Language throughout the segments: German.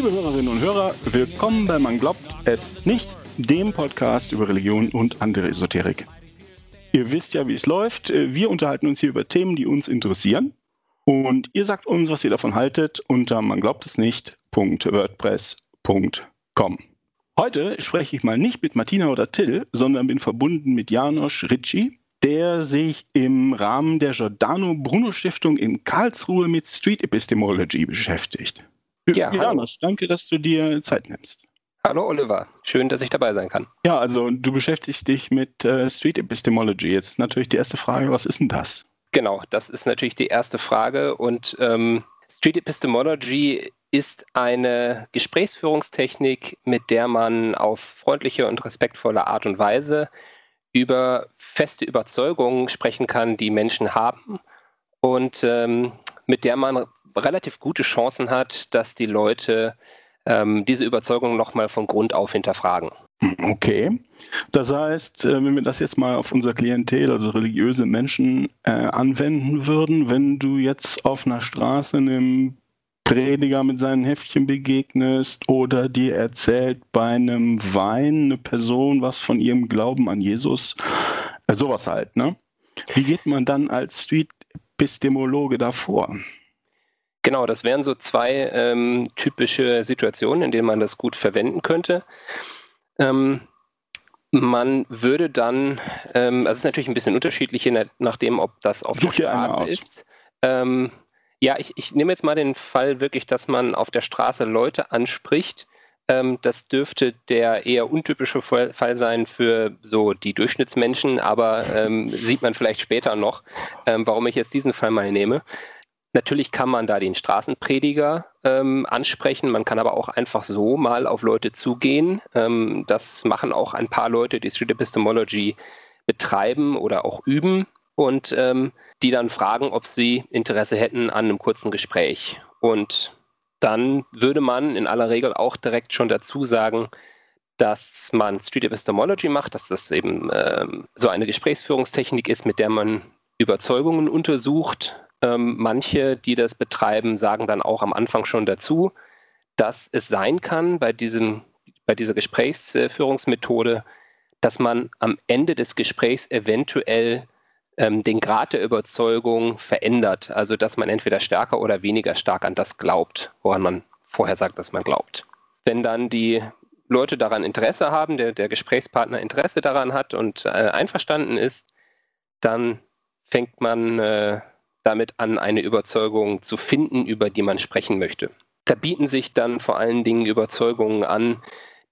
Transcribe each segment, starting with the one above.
Liebe Hörerinnen und Hörer, willkommen bei Man glaubt es nicht, dem Podcast über Religion und andere Esoterik. Ihr wisst ja, wie es läuft. Wir unterhalten uns hier über Themen, die uns interessieren. Und ihr sagt uns, was ihr davon haltet, unter man glaubt es nicht.wordpress.com. Heute spreche ich mal nicht mit Martina oder Till, sondern bin verbunden mit Janosch Ricci, der sich im Rahmen der Giordano Bruno Stiftung in Karlsruhe mit Street Epistemology beschäftigt. Ja, Janosch, danke, dass du dir Zeit nimmst. Hallo Oliver, schön, dass ich dabei sein kann. Ja, also du beschäftigst dich mit äh, Street Epistemology. Jetzt natürlich die erste Frage, was ist denn das? Genau, das ist natürlich die erste Frage und ähm, Street Epistemology ist eine Gesprächsführungstechnik, mit der man auf freundliche und respektvolle Art und Weise über feste Überzeugungen sprechen kann, die Menschen haben und ähm, mit der man relativ gute Chancen hat, dass die Leute ähm, diese Überzeugung nochmal von Grund auf hinterfragen. Okay. Das heißt, äh, wenn wir das jetzt mal auf unser Klientel, also religiöse Menschen, äh, anwenden würden, wenn du jetzt auf einer Straße einem Prediger mit seinen Heftchen begegnest oder dir erzählt bei einem Wein eine Person was von ihrem Glauben an Jesus, äh, sowas halt, ne? Wie geht man dann als Street-Epistemologe davor? Genau, das wären so zwei ähm, typische Situationen, in denen man das gut verwenden könnte. Ähm, man würde dann, ähm, also es ist natürlich ein bisschen unterschiedlich, je nachdem, ob das auf Such der Straße ist. Ähm, ja, ich, ich nehme jetzt mal den Fall wirklich, dass man auf der Straße Leute anspricht. Ähm, das dürfte der eher untypische Fall sein für so die Durchschnittsmenschen, aber ähm, sieht man vielleicht später noch, ähm, warum ich jetzt diesen Fall mal nehme. Natürlich kann man da den Straßenprediger ähm, ansprechen, man kann aber auch einfach so mal auf Leute zugehen. Ähm, das machen auch ein paar Leute, die Street Epistemology betreiben oder auch üben und ähm, die dann fragen, ob sie Interesse hätten an einem kurzen Gespräch. Und dann würde man in aller Regel auch direkt schon dazu sagen, dass man Street Epistemology macht, dass das eben ähm, so eine Gesprächsführungstechnik ist, mit der man Überzeugungen untersucht, ähm, manche, die das betreiben, sagen dann auch am Anfang schon dazu, dass es sein kann bei, diesem, bei dieser Gesprächsführungsmethode, dass man am Ende des Gesprächs eventuell ähm, den Grad der Überzeugung verändert. Also dass man entweder stärker oder weniger stark an das glaubt, woran man vorher sagt, dass man glaubt. Wenn dann die Leute daran Interesse haben, der, der Gesprächspartner Interesse daran hat und äh, einverstanden ist, dann fängt man äh, damit an, eine Überzeugung zu finden, über die man sprechen möchte. Da bieten sich dann vor allen Dingen Überzeugungen an,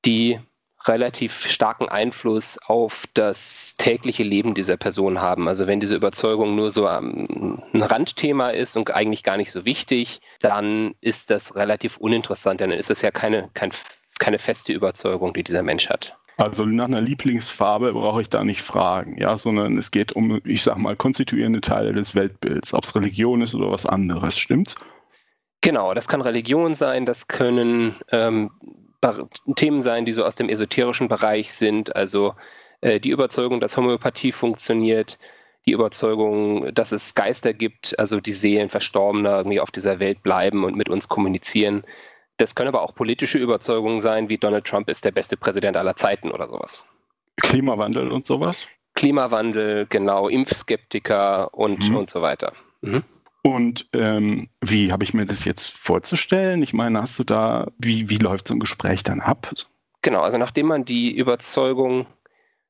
die relativ starken Einfluss auf das tägliche Leben dieser Person haben. Also wenn diese Überzeugung nur so ein Randthema ist und eigentlich gar nicht so wichtig, dann ist das relativ uninteressant, dann ist es ja keine, kein, keine feste Überzeugung, die dieser Mensch hat. Also nach einer Lieblingsfarbe brauche ich da nicht fragen, ja, sondern es geht um, ich sag mal, konstituierende Teile des Weltbilds, ob es Religion ist oder was anderes, stimmt's? Genau, das kann Religion sein, das können ähm, Themen sein, die so aus dem esoterischen Bereich sind, also äh, die Überzeugung, dass Homöopathie funktioniert, die Überzeugung, dass es Geister gibt, also die Seelen Verstorbener irgendwie auf dieser Welt bleiben und mit uns kommunizieren. Das können aber auch politische Überzeugungen sein, wie Donald Trump ist der beste Präsident aller Zeiten oder sowas. Klimawandel und sowas? Klimawandel, genau, Impfskeptiker und, mhm. und so weiter. Mhm. Und ähm, wie habe ich mir das jetzt vorzustellen? Ich meine, hast du da, wie, wie läuft so ein Gespräch dann ab? Genau, also nachdem man die Überzeugung,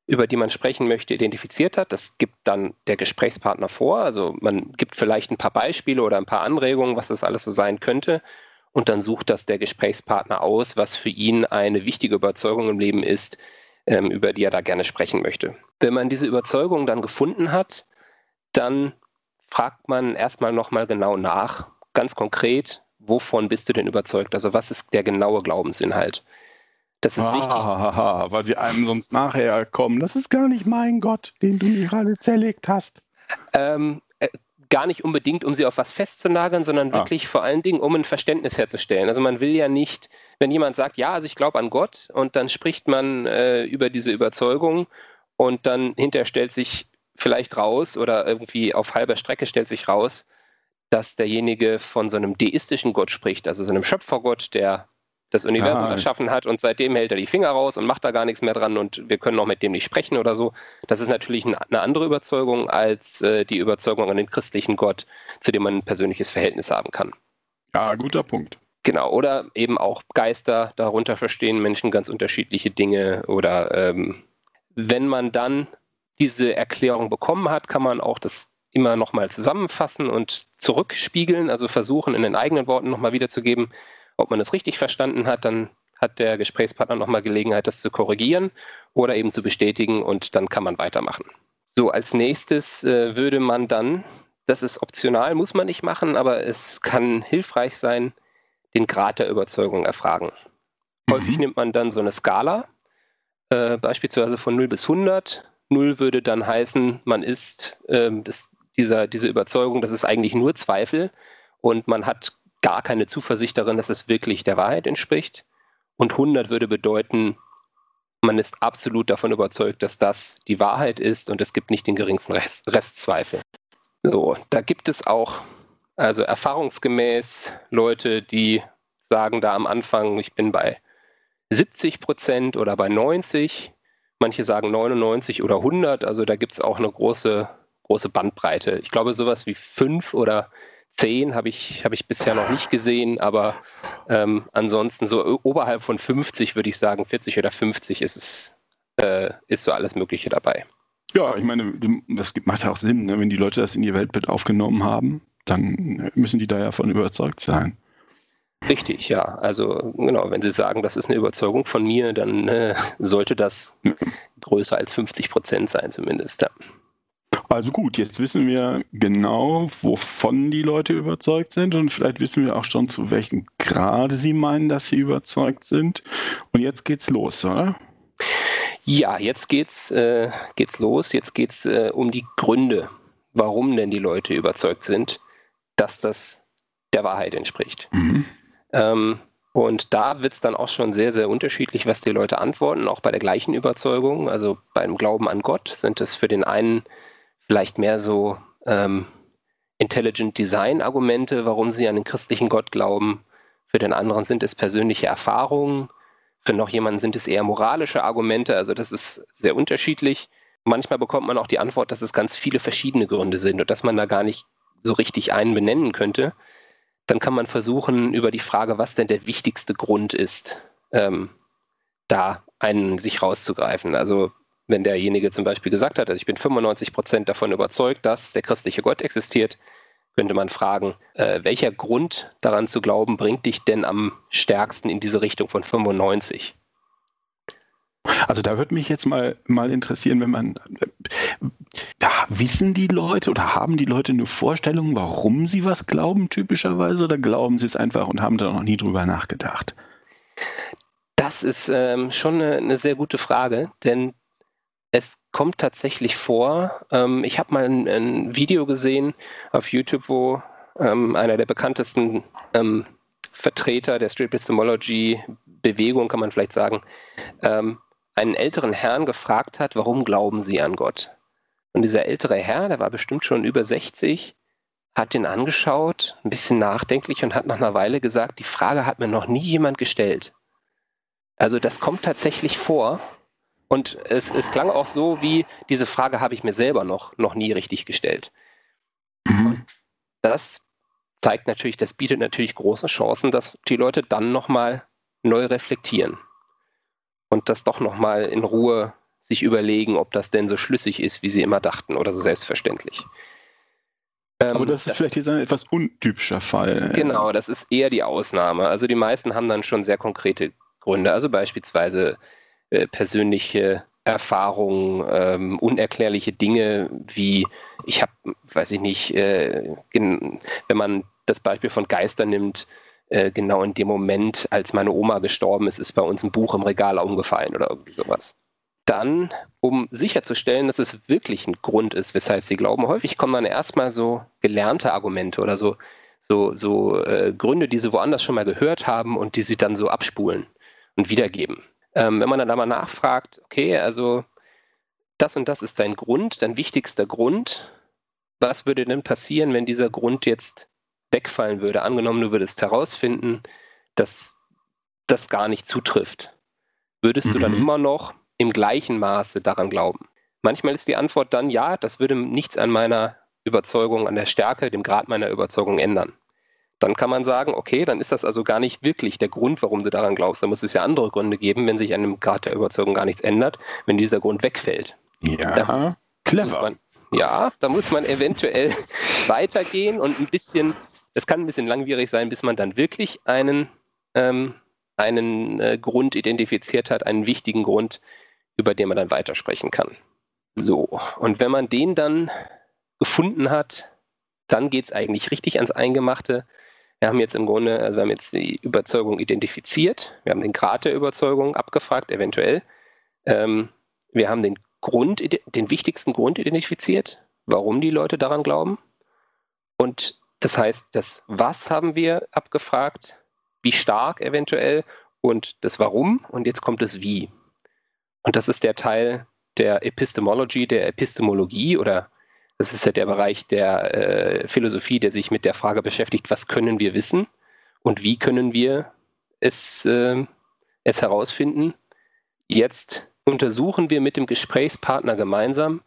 über die man sprechen möchte, identifiziert hat, das gibt dann der Gesprächspartner vor. Also man gibt vielleicht ein paar Beispiele oder ein paar Anregungen, was das alles so sein könnte und dann sucht das der Gesprächspartner aus, was für ihn eine wichtige Überzeugung im Leben ist, ähm, über die er da gerne sprechen möchte. Wenn man diese Überzeugung dann gefunden hat, dann fragt man erstmal nochmal genau nach, ganz konkret, wovon bist du denn überzeugt? Also was ist der genaue Glaubensinhalt? Das ist ah, wichtig. weil sie einem sonst nachher kommen. Das ist gar nicht mein Gott, den du mir gerade zerlegt hast. Ähm, äh, gar nicht unbedingt, um sie auf was festzunageln, sondern ah. wirklich vor allen Dingen, um ein Verständnis herzustellen. Also man will ja nicht, wenn jemand sagt, ja, also ich glaube an Gott und dann spricht man äh, über diese Überzeugung und dann hinterher stellt sich vielleicht raus oder irgendwie auf halber Strecke stellt sich raus, dass derjenige von so einem deistischen Gott spricht, also so einem Schöpfergott, der das Universum ah, erschaffen hat und seitdem hält er die Finger raus und macht da gar nichts mehr dran und wir können auch mit dem nicht sprechen oder so. Das ist natürlich eine andere Überzeugung als äh, die Überzeugung an den christlichen Gott, zu dem man ein persönliches Verhältnis haben kann. Ja, guter Punkt. Genau, oder eben auch Geister, darunter verstehen Menschen ganz unterschiedliche Dinge. Oder ähm, wenn man dann diese Erklärung bekommen hat, kann man auch das immer nochmal zusammenfassen und zurückspiegeln, also versuchen in den eigenen Worten nochmal wiederzugeben, ob man es richtig verstanden hat, dann hat der Gesprächspartner nochmal Gelegenheit, das zu korrigieren oder eben zu bestätigen und dann kann man weitermachen. So, als nächstes äh, würde man dann, das ist optional, muss man nicht machen, aber es kann hilfreich sein, den Grad der Überzeugung erfragen. Mhm. Häufig nimmt man dann so eine Skala, äh, beispielsweise von 0 bis 100. 0 würde dann heißen, man ist äh, das, dieser, diese Überzeugung, das ist eigentlich nur Zweifel und man hat gar keine Zuversicht darin, dass es wirklich der Wahrheit entspricht. Und 100 würde bedeuten, man ist absolut davon überzeugt, dass das die Wahrheit ist und es gibt nicht den geringsten Rest, Restzweifel. So, da gibt es auch, also erfahrungsgemäß, Leute, die sagen da am Anfang, ich bin bei 70 Prozent oder bei 90. Manche sagen 99 oder 100. Also da gibt es auch eine große, große Bandbreite. Ich glaube, sowas wie 5 oder 10 habe ich, hab ich bisher noch nicht gesehen, aber ähm, ansonsten so oberhalb von 50 würde ich sagen, 40 oder 50 ist es, äh, ist so alles Mögliche dabei. Ja, ich meine, das macht ja auch Sinn, ne? wenn die Leute das in ihr Weltbild aufgenommen haben, dann müssen die da ja davon überzeugt sein. Richtig, ja. Also genau, wenn Sie sagen, das ist eine Überzeugung von mir, dann äh, sollte das größer als 50 Prozent sein zumindest. Ja. Also gut, jetzt wissen wir genau, wovon die Leute überzeugt sind und vielleicht wissen wir auch schon, zu welchem Grade sie meinen, dass sie überzeugt sind. Und jetzt geht's los, oder? Ja, jetzt geht's, äh, geht's los. Jetzt geht's äh, um die Gründe, warum denn die Leute überzeugt sind, dass das der Wahrheit entspricht. Mhm. Ähm, und da wird es dann auch schon sehr, sehr unterschiedlich, was die Leute antworten, auch bei der gleichen Überzeugung. Also beim Glauben an Gott sind es für den einen vielleicht mehr so ähm, Intelligent Design Argumente, warum sie an den christlichen Gott glauben. Für den anderen sind es persönliche Erfahrungen. Für noch jemanden sind es eher moralische Argumente. Also das ist sehr unterschiedlich. Manchmal bekommt man auch die Antwort, dass es ganz viele verschiedene Gründe sind und dass man da gar nicht so richtig einen benennen könnte. Dann kann man versuchen, über die Frage, was denn der wichtigste Grund ist, ähm, da einen sich rauszugreifen. Also wenn derjenige zum Beispiel gesagt hat, also ich bin 95 Prozent davon überzeugt, dass der christliche Gott existiert, könnte man fragen, äh, welcher Grund daran zu glauben bringt dich denn am stärksten in diese Richtung von 95? Also da würde mich jetzt mal, mal interessieren, wenn man, ja, wissen die Leute oder haben die Leute eine Vorstellung, warum sie was glauben typischerweise oder glauben sie es einfach und haben da noch nie drüber nachgedacht? Das ist ähm, schon eine, eine, sehr gute Frage, denn es kommt tatsächlich vor. Ähm, ich habe mal ein, ein, Video gesehen auf YouTube, wo ähm, einer der bekanntesten ähm, Vertreter der Street Epistemology Bewegung, kann man vielleicht sagen, ähm, einen älteren Herrn gefragt hat, warum glauben Sie an Gott? Und dieser ältere Herr, der war bestimmt schon über 60, hat ihn angeschaut, ein bisschen nachdenklich und hat nach einer Weile gesagt, die Frage hat mir noch nie jemand gestellt. Also das kommt tatsächlich vor und es, es klang auch so wie, diese Frage habe ich mir selber noch, noch nie richtig gestellt. Mhm. Das zeigt natürlich, das bietet natürlich große Chancen, dass die Leute dann nochmal neu reflektieren und das doch nochmal in Ruhe sich überlegen, ob das denn so schlüssig ist, wie sie immer dachten oder so selbstverständlich. Aber das ist vielleicht jetzt ein etwas untypischer Fall. Genau, das ist eher die Ausnahme. Also die meisten haben dann schon sehr konkrete Gründe. Also beispielsweise äh, persönliche Erfahrungen, ähm, unerklärliche Dinge wie, ich habe, weiß ich nicht, äh, wenn man das Beispiel von Geistern nimmt, äh, genau in dem Moment, als meine Oma gestorben ist, ist bei uns ein Buch im Regal umgefallen oder irgendwie sowas. Dann, um sicherzustellen, dass es wirklich ein Grund ist, weshalb sie glauben, häufig kommen dann erstmal so gelernte Argumente oder so, so, so äh, Gründe, die sie woanders schon mal gehört haben und die sie dann so abspulen und wiedergeben. Ähm, wenn man dann da mal nachfragt, okay, also das und das ist dein Grund, dein wichtigster Grund, was würde denn passieren, wenn dieser Grund jetzt wegfallen würde? Angenommen, du würdest herausfinden, dass das gar nicht zutrifft, würdest mhm. du dann mhm. immer noch im gleichen Maße daran glauben? Manchmal ist die Antwort dann ja, das würde nichts an meiner Überzeugung, an der Stärke, dem Grad meiner Überzeugung ändern. Dann kann man sagen, okay, dann ist das also gar nicht wirklich der Grund, warum du daran glaubst. Da muss es ja andere Gründe geben, wenn sich an dem Grad der Überzeugung gar nichts ändert, wenn dieser Grund wegfällt. Ja, da clever. Man, ja, da muss man eventuell weitergehen und ein bisschen, das kann ein bisschen langwierig sein, bis man dann wirklich einen, ähm, einen äh, Grund identifiziert hat, einen wichtigen Grund, über den man dann weitersprechen kann. So, und wenn man den dann gefunden hat, dann geht es eigentlich richtig ans Eingemachte. Wir haben jetzt im Grunde, also wir haben jetzt die Überzeugung identifiziert, wir haben den Grad der Überzeugung abgefragt, eventuell. Ähm, wir haben den Grund, den wichtigsten Grund identifiziert, warum die Leute daran glauben. Und das heißt, das Was haben wir abgefragt, wie stark eventuell und das Warum und jetzt kommt das Wie. Und das ist der Teil der Epistemology, der Epistemologie oder das ist ja der Bereich der äh, Philosophie, der sich mit der Frage beschäftigt, was können wir wissen und wie können wir es, äh, es herausfinden. Jetzt untersuchen wir mit dem Gesprächspartner gemeinsam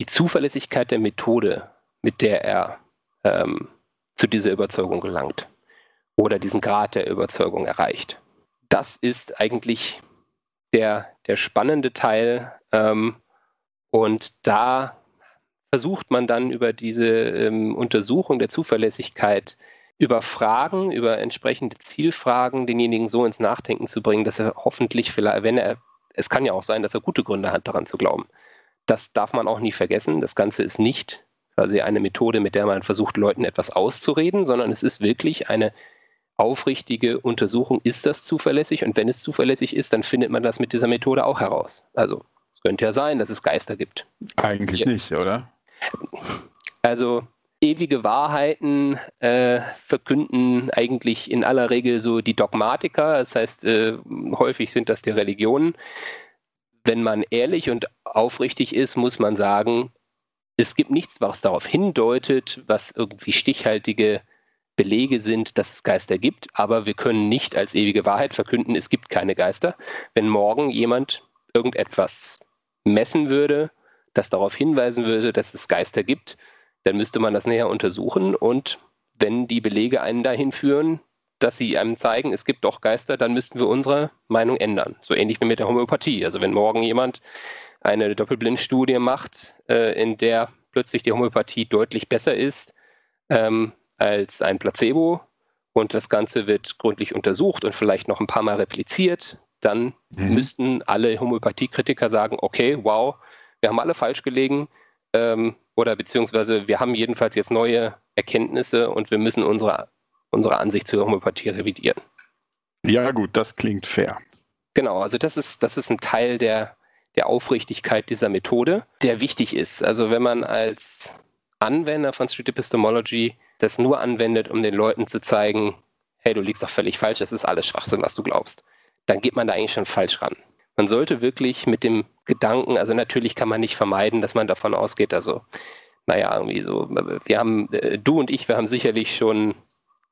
die Zuverlässigkeit der Methode, mit der er ähm, zu dieser Überzeugung gelangt oder diesen Grad der Überzeugung erreicht. Das ist eigentlich der, der spannende Teil ähm, und da versucht man dann über diese ähm, Untersuchung der Zuverlässigkeit über Fragen, über entsprechende Zielfragen denjenigen so ins Nachdenken zu bringen, dass er hoffentlich vielleicht, wenn er, es kann ja auch sein, dass er gute Gründe hat, daran zu glauben. Das darf man auch nie vergessen. Das Ganze ist nicht quasi eine Methode, mit der man versucht, Leuten etwas auszureden, sondern es ist wirklich eine aufrichtige Untersuchung, ist das zuverlässig? Und wenn es zuverlässig ist, dann findet man das mit dieser Methode auch heraus. Also es könnte ja sein, dass es Geister gibt. Eigentlich ja. nicht, oder? Also ewige Wahrheiten äh, verkünden eigentlich in aller Regel so die Dogmatiker, das heißt, äh, häufig sind das die Religionen. Wenn man ehrlich und aufrichtig ist, muss man sagen, es gibt nichts, was darauf hindeutet, was irgendwie stichhaltige Belege sind, dass es Geister gibt, aber wir können nicht als ewige Wahrheit verkünden, es gibt keine Geister. Wenn morgen jemand irgendetwas messen würde, das darauf hinweisen würde, dass es Geister gibt, dann müsste man das näher untersuchen und wenn die Belege einen dahin führen, dass sie einem zeigen, es gibt doch Geister, dann müssten wir unsere Meinung ändern. So ähnlich wie mit der Homöopathie. Also wenn morgen jemand eine Doppelblindstudie macht, äh, in der plötzlich die Homöopathie deutlich besser ist ähm, als ein Placebo und das Ganze wird gründlich untersucht und vielleicht noch ein paar Mal repliziert, dann mhm. müssten alle Homöopathiekritiker sagen, okay, wow, wir haben alle falsch gelegen ähm, oder beziehungsweise wir haben jedenfalls jetzt neue Erkenntnisse und wir müssen unsere, unsere Ansicht zur Homöopathie revidieren. Ja, gut, das klingt fair. Genau, also das ist, das ist ein Teil der, der Aufrichtigkeit dieser Methode, der wichtig ist. Also wenn man als Anwender von Street Epistemology das nur anwendet, um den Leuten zu zeigen, hey, du liegst doch völlig falsch, das ist alles Schwachsinn, was du glaubst, dann geht man da eigentlich schon falsch ran man sollte wirklich mit dem Gedanken, also natürlich kann man nicht vermeiden, dass man davon ausgeht, also naja, irgendwie so, wir haben, äh, du und ich, wir haben sicherlich schon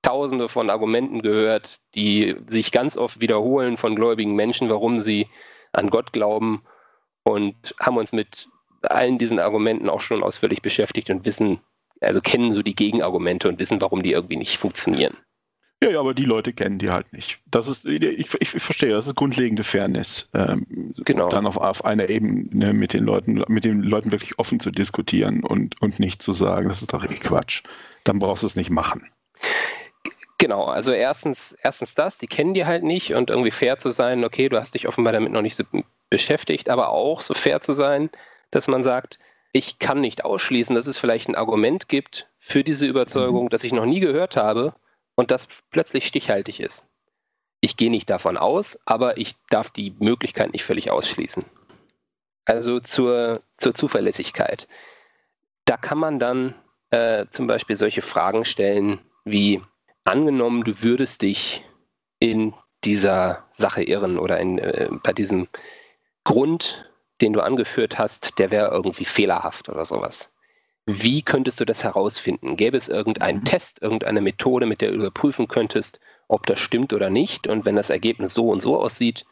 tausende von Argumenten gehört, die sich ganz oft wiederholen von gläubigen Menschen, warum sie an Gott glauben und haben uns mit allen diesen Argumenten auch schon ausführlich beschäftigt und wissen, also kennen so die Gegenargumente und wissen, warum die irgendwie nicht funktionieren. Ja, ja, aber die Leute kennen die halt nicht. Das ist, ich, ich, verstehe, das ist grundlegende Fairness. Ähm, genau. Dann auf, auf einer Ebene mit den Leuten, mit den Leuten wirklich offen zu diskutieren und, und nicht zu sagen, das ist doch eh Quatsch. Dann brauchst du es nicht machen. Genau, also erstens, erstens das, die kennen die halt nicht und irgendwie fair zu sein, okay, du hast dich offenbar damit noch nicht so beschäftigt, aber auch so fair zu sein, dass man sagt, ich kann nicht ausschließen, dass es vielleicht ein Argument gibt für diese Überzeugung, mhm. das ich noch nie gehört habe und das plötzlich stichhaltig ist. Ich gehe nicht davon aus, aber ich darf die Möglichkeit nicht völlig ausschließen. Also zur, zur Zuverlässigkeit. Da kann man dann äh, zum Beispiel solche Fragen stellen wie, angenommen, du würdest dich in dieser Sache irren oder in, äh, bei diesem Grund, den du angeführt hast, der wäre irgendwie fehlerhaft oder sowas. Wie könntest du das herausfinden? Gäbe es irgendeinen mhm. Test, irgendeine Methode, mit der du überprüfen könntest, ob das stimmt oder nicht. Und wenn das Ergebnis so und so aussieht,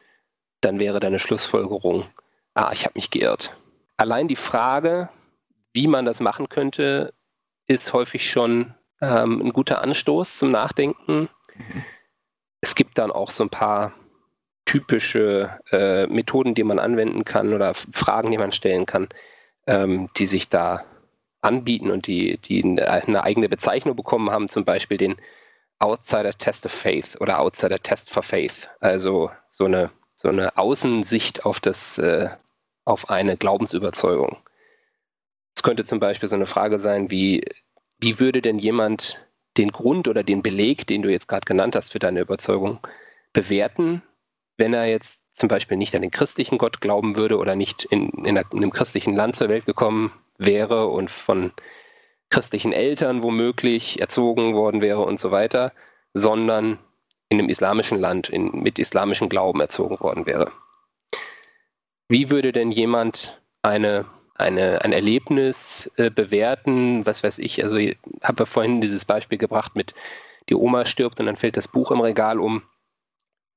dann wäre deine Schlussfolgerung, ah, ich habe mich geirrt. Allein die Frage, wie man das machen könnte, ist häufig schon ähm, ein guter Anstoß zum Nachdenken. Mhm. Es gibt dann auch so ein paar typische äh, Methoden, die man anwenden kann oder Fragen, die man stellen kann, ähm, die sich da anbieten und die, die eine eigene Bezeichnung bekommen haben, zum Beispiel den Outsider Test of Faith oder Outsider Test for Faith. Also so eine, so eine Außensicht auf, das, äh, auf eine Glaubensüberzeugung. Es könnte zum Beispiel so eine Frage sein, wie, wie würde denn jemand den Grund oder den Beleg, den du jetzt gerade genannt hast für deine Überzeugung, bewerten, wenn er jetzt zum Beispiel nicht an den christlichen Gott glauben würde oder nicht in, in, einem christlichen Land zur Welt gekommen wäre und von christlichen Eltern womöglich erzogen worden wäre und so weiter, sondern in einem islamischen Land in, mit islamischem Glauben erzogen worden wäre. Wie würde denn jemand eine, eine, ein Erlebnis äh, bewerten, was weiß ich, also habe ja vorhin dieses Beispiel gebracht mit, die Oma stirbt und dann fällt das Buch im Regal um.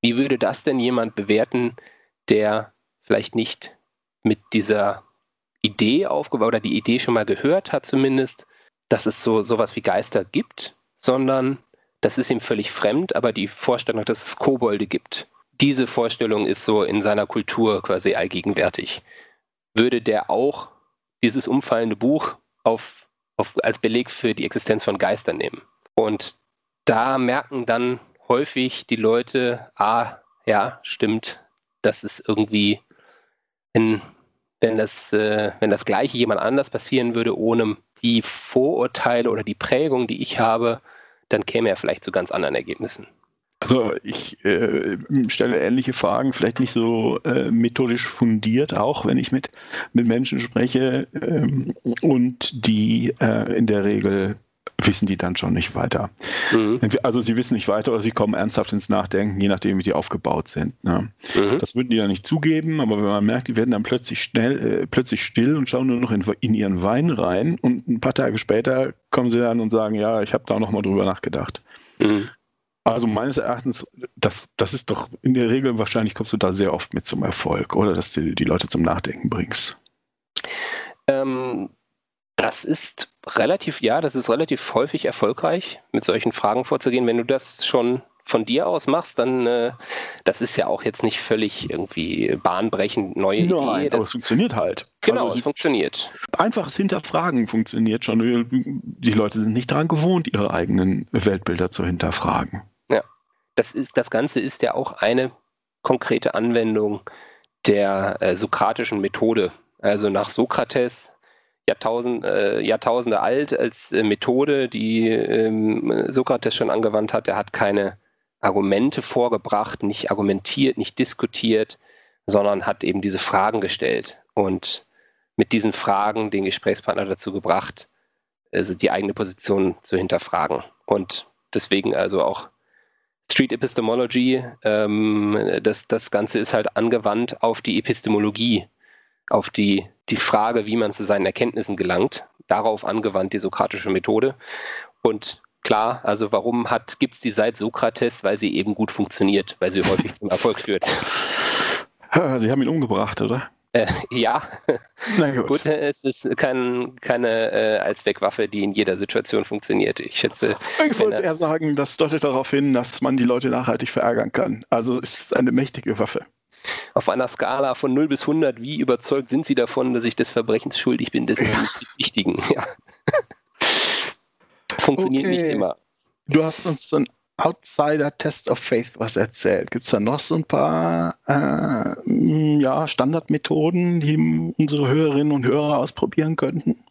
Wie würde das denn jemand bewerten, der vielleicht nicht mit dieser Idee aufgebaut oder die Idee schon mal gehört hat zumindest, dass es so sowas wie Geister gibt, sondern das ist ihm völlig fremd, aber die Vorstellung, dass es Kobolde gibt, diese Vorstellung ist so in seiner Kultur quasi allgegenwärtig. Würde der auch dieses umfallende Buch auf, auf, als Beleg für die Existenz von Geistern nehmen? Und da merken dann häufig die Leute, ah, ja, stimmt, das ist irgendwie in wenn das, äh, wenn das Gleiche jemand anders passieren würde, ohne die Vorurteile oder die Prägung, die ich habe, dann käme er vielleicht zu ganz anderen Ergebnissen. Also ich äh, stelle ähnliche Fragen, vielleicht nicht so äh, methodisch fundiert, auch wenn ich mit, mit Menschen spreche ähm, und die äh, in der Regel wissen die dann schon nicht weiter. Mhm. Also sie wissen nicht weiter oder sie kommen ernsthaft ins Nachdenken, je nachdem, wie die aufgebaut sind. Ne? Mhm. Das würden die ja nicht zugeben, aber wenn man merkt, die werden dann plötzlich schnell, äh, plötzlich still und schauen nur noch in, in, ihren Wein rein und ein paar Tage später kommen sie dann und sagen, ja, ich habe da noch mal drüber nachgedacht. Mhm. Also meines Erachtens, das, das ist doch in der Regel wahrscheinlich kommst du da sehr oft mit zum Erfolg, oder dass du die Leute zum Nachdenken bringst. Ähm, das ist relativ, ja, das ist relativ häufig erfolgreich, mit solchen Fragen vorzugehen. Wenn du das schon von dir aus machst, dann äh, das ist ja auch jetzt nicht völlig irgendwie bahnbrechend neue Nein, Idee. Das, aber es funktioniert halt. Genau, also, es funktioniert. Einfaches Hinterfragen funktioniert schon. Die Leute sind nicht daran gewohnt, ihre eigenen Weltbilder zu hinterfragen. Ja, das ist das Ganze ist ja auch eine konkrete Anwendung der äh, sokratischen Methode. Also nach Sokrates Jahrtausend, äh, Jahrtausende alt als äh, Methode, die ähm, Sokrates schon angewandt hat. Er hat keine Argumente vorgebracht, nicht argumentiert, nicht diskutiert, sondern hat eben diese Fragen gestellt und mit diesen Fragen den Gesprächspartner dazu gebracht, also die eigene Position zu hinterfragen. Und deswegen also auch Street Epistemology, ähm, das, das Ganze ist halt angewandt auf die Epistemologie, auf die die Frage, wie man zu seinen Erkenntnissen gelangt, darauf angewandt die sokratische Methode. Und klar, also warum gibt es die seit Sokrates? Weil sie eben gut funktioniert, weil sie häufig zum Erfolg führt. Sie haben ihn umgebracht, oder? Äh, ja. Na gut. gut. es ist kein, keine äh, Allzweckwaffe, die in jeder Situation funktioniert. Ich schätze. Ich wollte eher sagen, das deutet darauf hin, dass man die Leute nachhaltig verärgern kann. Also es ist eine mächtige Waffe auf einer Skala von 0 bis 100, wie überzeugt sind Sie davon, dass ich des Verbrechens schuldig bin, dessen ja. nicht bezichtigen? Ja. Funktioniert okay. nicht immer. Du hast uns so ein Outsider-Test of Faith was erzählt. Gibt es da noch so ein paar äh, ja, Standardmethoden, die unsere Hörerinnen und Hörer ausprobieren könnten?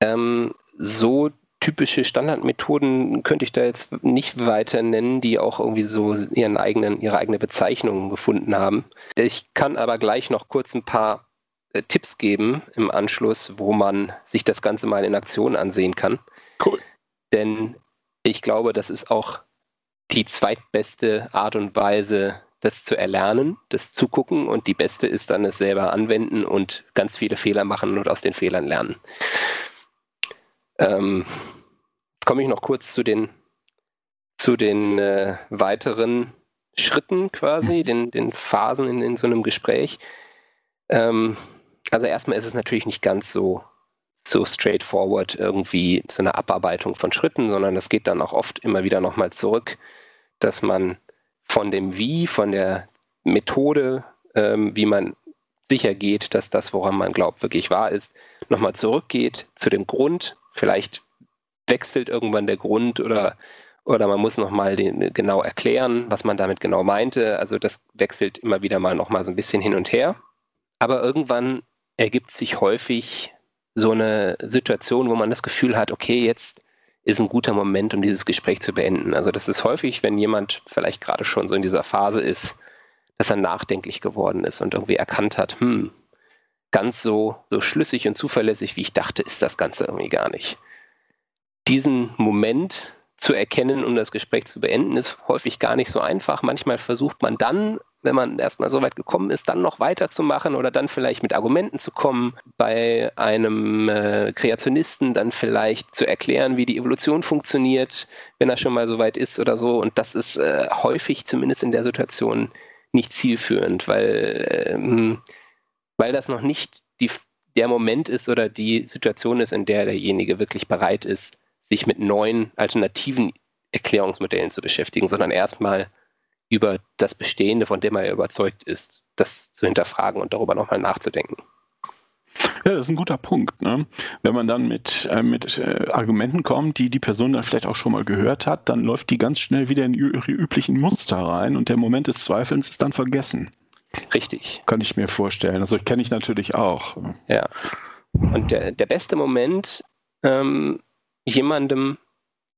Ähm, so typische Standardmethoden könnte ich da jetzt nicht weiter nennen, die auch irgendwie so ihren eigenen, ihre eigene Bezeichnung gefunden haben. Ich kann aber gleich noch kurz ein paar äh, Tipps geben im Anschluss, wo man sich das Ganze mal in Aktion ansehen kann. Cool. Denn ich glaube, das ist auch die zweitbeste Art und Weise, das zu erlernen, das zu gucken und die beste ist dann es selber anwenden und ganz viele Fehler machen und aus den Fehlern lernen. Ähm, komme ich noch kurz zu den zu den äh, weiteren Schritten quasi, den, den Phasen in, in so einem Gespräch. Ähm, also erstmal ist es natürlich nicht ganz so, so straightforward irgendwie so eine Abarbeitung von Schritten, sondern das geht dann auch oft immer wieder nochmal zurück, dass man von dem Wie, von der Methode, ähm, wie man sicher geht, dass das, woran man glaubt, wirklich wahr ist, nochmal zurückgeht zu dem Grund. Vielleicht wechselt irgendwann der Grund oder, oder man muss nochmal genau erklären, was man damit genau meinte. Also das wechselt immer wieder mal nochmal so ein bisschen hin und her. Aber irgendwann ergibt sich häufig so eine Situation, wo man das Gefühl hat, okay, jetzt ist ein guter Moment, um dieses Gespräch zu beenden. Also das ist häufig, wenn jemand vielleicht gerade schon so in dieser Phase ist, dass er nachdenklich geworden ist und irgendwie erkannt hat, hm, ganz so, so schlüssig und zuverlässig, wie ich dachte, ist das Ganze irgendwie gar nicht. Diesen Moment zu erkennen, um das Gespräch zu beenden, ist häufig gar nicht so einfach. Manchmal versucht man dann, wenn man erstmal so weit gekommen ist, dann noch weiterzumachen oder dann vielleicht mit Argumenten zu kommen. Bei einem äh, Kreationisten dann vielleicht zu erklären, wie die Evolution funktioniert, wenn er schon mal so weit ist oder so. Und das ist äh, häufig, zumindest in der Situation, nicht zielführend, weil, ähm, weil das noch nicht die, der Moment ist oder die Situation ist, in der derjenige wirklich bereit ist, sich mit neuen alternativen Erklärungsmodellen zu beschäftigen, sondern erstmal über das Bestehende, von dem er überzeugt ist, das zu hinterfragen und darüber nochmal nachzudenken. Ja, das ist ein guter Punkt. Ne? Wenn man dann mit, äh, mit äh, Argumenten kommt, die die Person dann vielleicht auch schon mal gehört hat, dann läuft die ganz schnell wieder in ihre üblichen Muster rein und der Moment des Zweifelns ist dann vergessen. Richtig. Kann ich mir vorstellen. Also kenne ich natürlich auch. Ja. Und der, der beste Moment, ähm, jemandem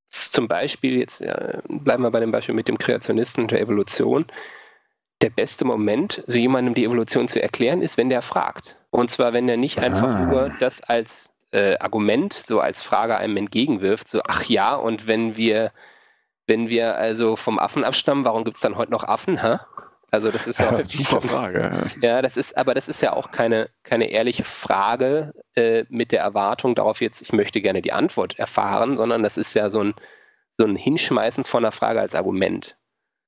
zum Beispiel, jetzt ja, bleiben wir bei dem Beispiel mit dem Kreationisten und der Evolution, der beste Moment, so jemandem die Evolution zu erklären, ist, wenn der fragt. Und zwar, wenn er nicht einfach ah. nur das als äh, Argument, so als Frage einem entgegenwirft, so, ach ja, und wenn wir, wenn wir also vom Affen abstammen, warum gibt es dann heute noch Affen, hä? Also das ist ja, ja super so, Frage. Ja, das ist, aber das ist ja auch keine, keine ehrliche Frage äh, mit der Erwartung darauf jetzt, ich möchte gerne die Antwort erfahren, sondern das ist ja so ein, so ein Hinschmeißen von einer Frage als Argument.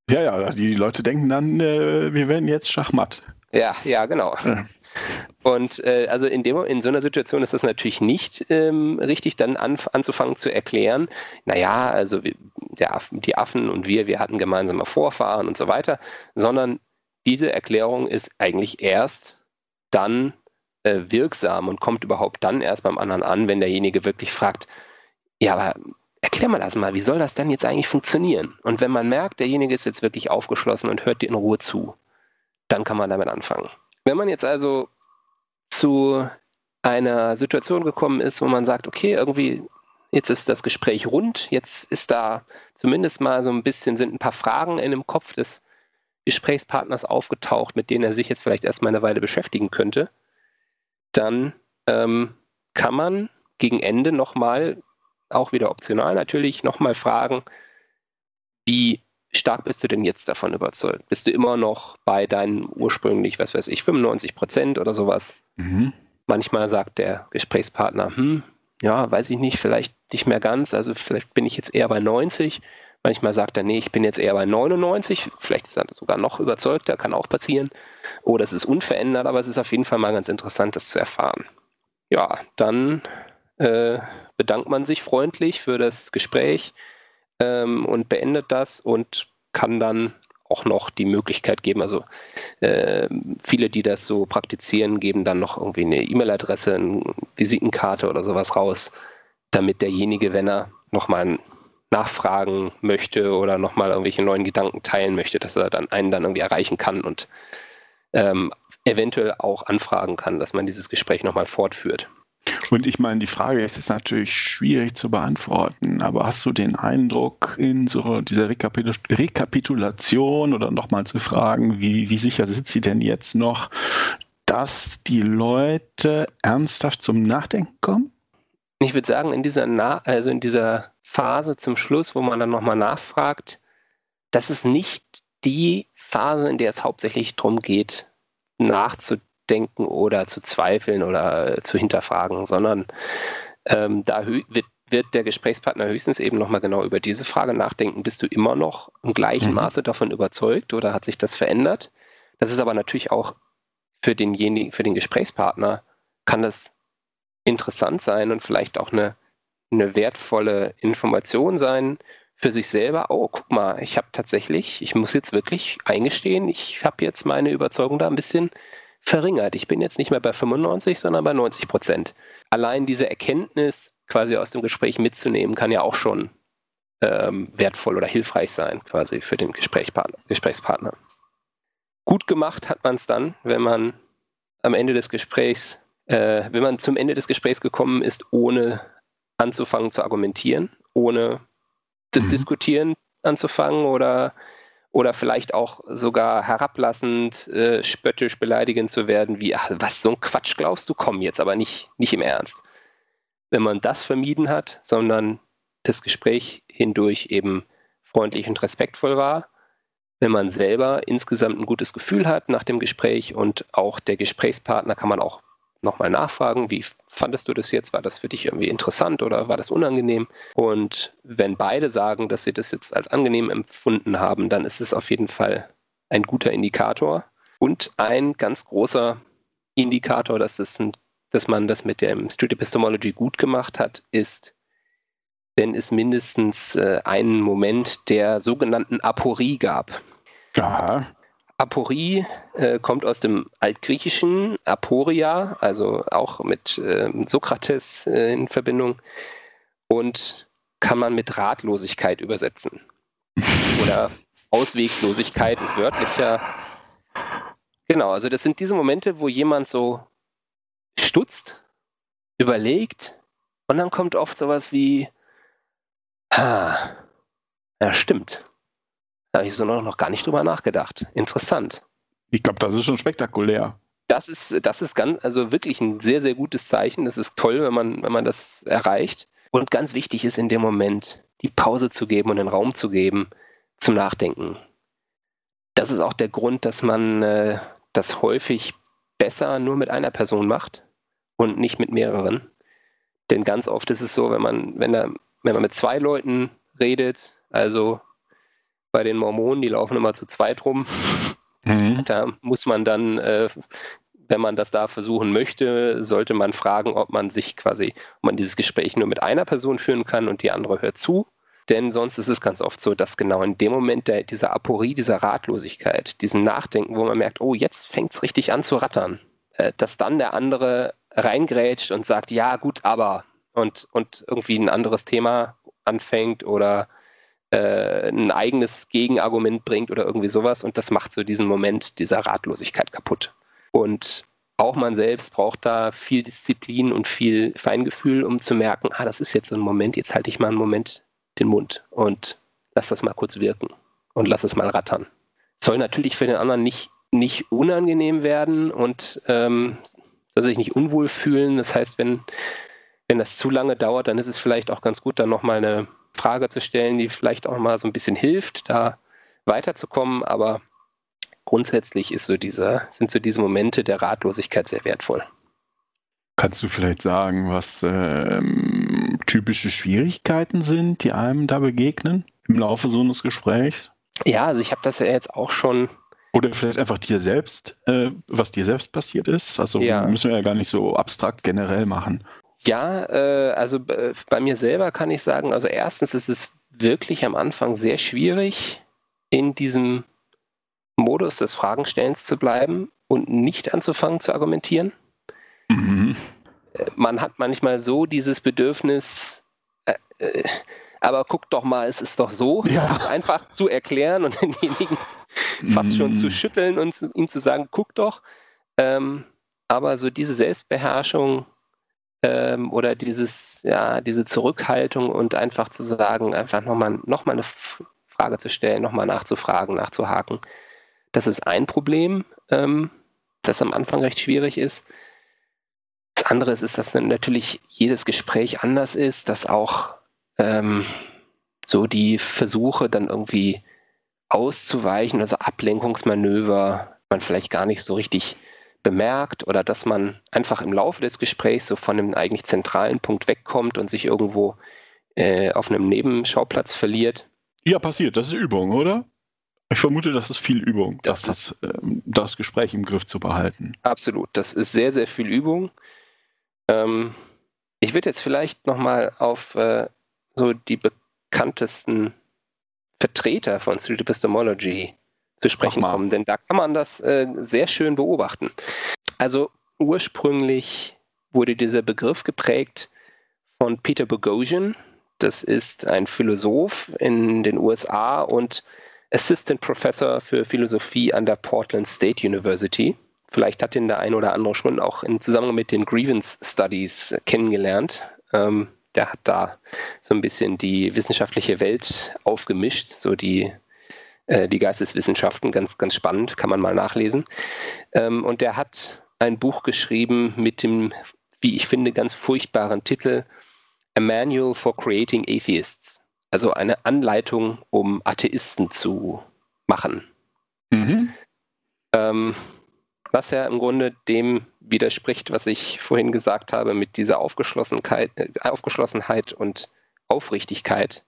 Ja, ja, die Leute denken dann, äh, wir werden jetzt Schachmatt. Ja, ja, genau. Ja. Und äh, also in, dem, in so einer Situation ist das natürlich nicht ähm, richtig, dann an, anzufangen zu erklären, naja, also der, die Affen und wir, wir hatten gemeinsame Vorfahren und so weiter, sondern diese Erklärung ist eigentlich erst dann äh, wirksam und kommt überhaupt dann erst beim anderen an, wenn derjenige wirklich fragt, ja, aber erklär mal das mal, wie soll das denn jetzt eigentlich funktionieren? Und wenn man merkt, derjenige ist jetzt wirklich aufgeschlossen und hört dir in Ruhe zu, dann kann man damit anfangen. Wenn man jetzt also zu einer Situation gekommen ist, wo man sagt, okay, irgendwie jetzt ist das Gespräch rund, jetzt ist da zumindest mal so ein bisschen, sind ein paar Fragen in dem Kopf des Gesprächspartners aufgetaucht, mit denen er sich jetzt vielleicht erstmal eine Weile beschäftigen könnte, dann ähm, kann man gegen Ende nochmal auch wieder optional natürlich, nochmal fragen, wie stark bist du denn jetzt davon überzeugt? Bist du immer noch bei deinen ursprünglich, was weiß ich, 95 Prozent oder sowas? Mhm. Manchmal sagt der Gesprächspartner, hm, ja, weiß ich nicht, vielleicht nicht mehr ganz, also vielleicht bin ich jetzt eher bei 90. Manchmal sagt er, nee, ich bin jetzt eher bei 99, vielleicht ist er sogar noch überzeugter, kann auch passieren. Oder es ist unverändert, aber es ist auf jeden Fall mal ganz interessant, das zu erfahren. Ja, dann äh, bedankt man sich freundlich für das Gespräch ähm, und beendet das und kann dann auch noch die Möglichkeit geben, also äh, viele, die das so praktizieren, geben dann noch irgendwie eine E-Mail-Adresse, eine Visitenkarte oder sowas raus, damit derjenige, wenn er nochmal nachfragen möchte oder nochmal irgendwelche neuen Gedanken teilen möchte, dass er dann einen dann irgendwie erreichen kann und ähm, eventuell auch anfragen kann, dass man dieses Gespräch nochmal fortführt. Und ich meine, die Frage ist jetzt natürlich schwierig zu beantworten, aber hast du den Eindruck in so dieser Rekapitul Rekapitulation oder nochmal zu fragen, wie, wie sicher sind sie denn jetzt noch, dass die Leute ernsthaft zum Nachdenken kommen? Ich würde sagen, in dieser, Na also in dieser Phase zum Schluss, wo man dann nochmal nachfragt, das ist nicht die Phase, in der es hauptsächlich darum geht, nachzudenken nachzudenken oder zu zweifeln oder zu hinterfragen, sondern ähm, da wird wird der Gesprächspartner höchstens eben nochmal genau über diese Frage nachdenken. Bist du immer noch im gleichen mhm. Maße davon überzeugt oder hat sich das verändert? Das ist aber natürlich auch für denjenigen, für den Gesprächspartner kann das interessant sein und vielleicht auch eine, eine wertvolle Information sein für sich selber. Oh, guck mal, ich habe tatsächlich, ich muss jetzt wirklich eingestehen, ich habe jetzt meine Überzeugung da ein bisschen verringert. Ich bin jetzt nicht mehr bei 95, sondern bei 90 Prozent. Allein diese Erkenntnis quasi aus dem Gespräch mitzunehmen, kann ja auch schon ähm, wertvoll oder hilfreich sein, quasi für den Gesprächspartner. Gut gemacht hat man es dann, wenn man am Ende des Gesprächs, äh, wenn man zum Ende des Gesprächs gekommen ist, ohne anzufangen zu argumentieren, ohne das mhm. Diskutieren anzufangen oder, oder vielleicht auch sogar herablassend, äh, spöttisch beleidigend zu werden, wie, ach, was, so ein Quatsch glaubst du, komm jetzt, aber nicht, nicht im Ernst. Wenn man das vermieden hat, sondern das Gespräch hindurch eben freundlich und respektvoll war, wenn man selber insgesamt ein gutes Gefühl hat nach dem Gespräch und auch der Gesprächspartner kann man auch nochmal nachfragen, wie fandest du das jetzt? War das für dich irgendwie interessant oder war das unangenehm? Und wenn beide sagen, dass sie das jetzt als angenehm empfunden haben, dann ist es auf jeden Fall ein guter Indikator und ein ganz großer Indikator, dass, es ein, dass man das mit der Street Epistemology gut gemacht hat, ist, wenn es mindestens äh, einen Moment der sogenannten Aporie gab. Aha. Aporie äh, kommt aus dem Altgriechischen, Aporia, also auch mit äh, Sokrates äh, in Verbindung und kann man mit Ratlosigkeit übersetzen. Oder Ausweglosigkeit ist wörtlicher. Genau, also das sind diese Momente, wo jemand so stutzt, überlegt und dann kommt oft sowas wie, ah, ja stimmt, da habe ich so noch, noch gar nicht drüber nachgedacht. Interessant. Ich glaube, das ist schon spektakulär. Das ist, das ist ganz, also wirklich ein sehr, sehr gutes Zeichen. Das ist toll, wenn man, wenn man das erreicht. Und ganz wichtig ist in dem Moment, die Pause zu geben und den Raum zu geben zum Nachdenken. Das ist auch der Grund, dass man äh, das häufig besser nur mit einer Person macht und nicht mit mehreren. Denn ganz oft ist es so, wenn man, wenn, da, wenn man mit zwei Leuten redet, also bei den Mormonen, die laufen immer zu zweit rum. Mhm. Da muss man dann, äh, wenn man das da versuchen möchte, sollte man fragen, ob man sich quasi, ob man dieses Gespräch nur mit einer Person führen kann und die andere hört zu. Denn sonst ist es ganz oft so, dass genau in dem Moment der, dieser Aporie, dieser Ratlosigkeit, diesem Nachdenken, wo man merkt, oh, jetzt fängt es richtig an zu rattern, äh, dass dann der andere reingrätscht und sagt, ja, gut, aber und, und irgendwie ein anderes Thema anfängt oder äh, ein eigenes Gegenargument bringt oder irgendwie sowas. Und das macht so diesen Moment dieser Ratlosigkeit kaputt. Und auch man selbst braucht da viel Disziplin und viel Feingefühl, um zu merken, ah, das ist jetzt so ein Moment, jetzt halte ich mal einen Moment den Mund und lass das mal kurz wirken und lass es mal rattern. Soll natürlich für den anderen nicht, nicht unangenehm werden und ähm, soll sich nicht unwohl fühlen. Das heißt, wenn, wenn das zu lange dauert, dann ist es vielleicht auch ganz gut, dann nochmal eine Frage zu stellen, die vielleicht auch mal so ein bisschen hilft, da weiterzukommen. Aber grundsätzlich ist so diese, sind so diese Momente der Ratlosigkeit sehr wertvoll. Kannst du vielleicht sagen, was ähm, typische Schwierigkeiten sind, die einem da begegnen im Laufe so eines Gesprächs? Ja, also ich habe das ja jetzt auch schon. Oder vielleicht einfach dir selbst, äh, was dir selbst passiert ist. Also ja. müssen wir ja gar nicht so abstrakt generell machen. Ja, äh, also bei mir selber kann ich sagen, also erstens ist es wirklich am Anfang sehr schwierig, in diesem Modus des Fragenstellens zu bleiben und nicht anzufangen zu argumentieren. Mhm. Äh, man hat manchmal so dieses Bedürfnis, äh, äh, aber guck doch mal, es ist doch so, ja. einfach zu erklären und denjenigen fast schon zu mhm. schütteln und ihm zu sagen, guck doch. Ähm, aber so diese Selbstbeherrschung ähm, oder dieses, ja, diese Zurückhaltung und einfach zu sagen, einfach nochmal noch mal eine Frage zu stellen, nochmal nachzufragen, nachzuhaken. Das ist ein Problem, ähm, das am Anfang recht schwierig ist. Das andere ist, dass natürlich jedes Gespräch anders ist, dass auch ähm, so die Versuche dann irgendwie auszuweichen, also Ablenkungsmanöver, man vielleicht gar nicht so richtig bemerkt oder dass man einfach im Laufe des Gesprächs so von einem eigentlich zentralen Punkt wegkommt und sich irgendwo äh, auf einem Nebenschauplatz verliert. Ja, passiert. Das ist Übung, oder? Ich vermute, das ist viel Übung, das, das, das, ähm, das Gespräch im Griff zu behalten. Absolut. Das ist sehr, sehr viel Übung. Ähm, ich würde jetzt vielleicht nochmal auf äh, so die bekanntesten Vertreter von Street Epistemology zu sprechen kommen, denn da kann man das äh, sehr schön beobachten. Also ursprünglich wurde dieser Begriff geprägt von Peter Boghossian. Das ist ein Philosoph in den USA und Assistant Professor für Philosophie an der Portland State University. Vielleicht hat ihn der ein oder andere schon auch im Zusammenhang mit den Grievance Studies kennengelernt. Ähm, der hat da so ein bisschen die wissenschaftliche Welt aufgemischt, so die, äh, die Geisteswissenschaften, ganz, ganz spannend, kann man mal nachlesen. Ähm, und der hat ein Buch geschrieben mit dem, wie ich finde, ganz furchtbaren Titel A Manual for Creating Atheists. Also eine Anleitung, um Atheisten zu machen. Mhm. Ähm, was ja im Grunde dem widerspricht, was ich vorhin gesagt habe, mit dieser Aufgeschlossenheit, äh, Aufgeschlossenheit und Aufrichtigkeit,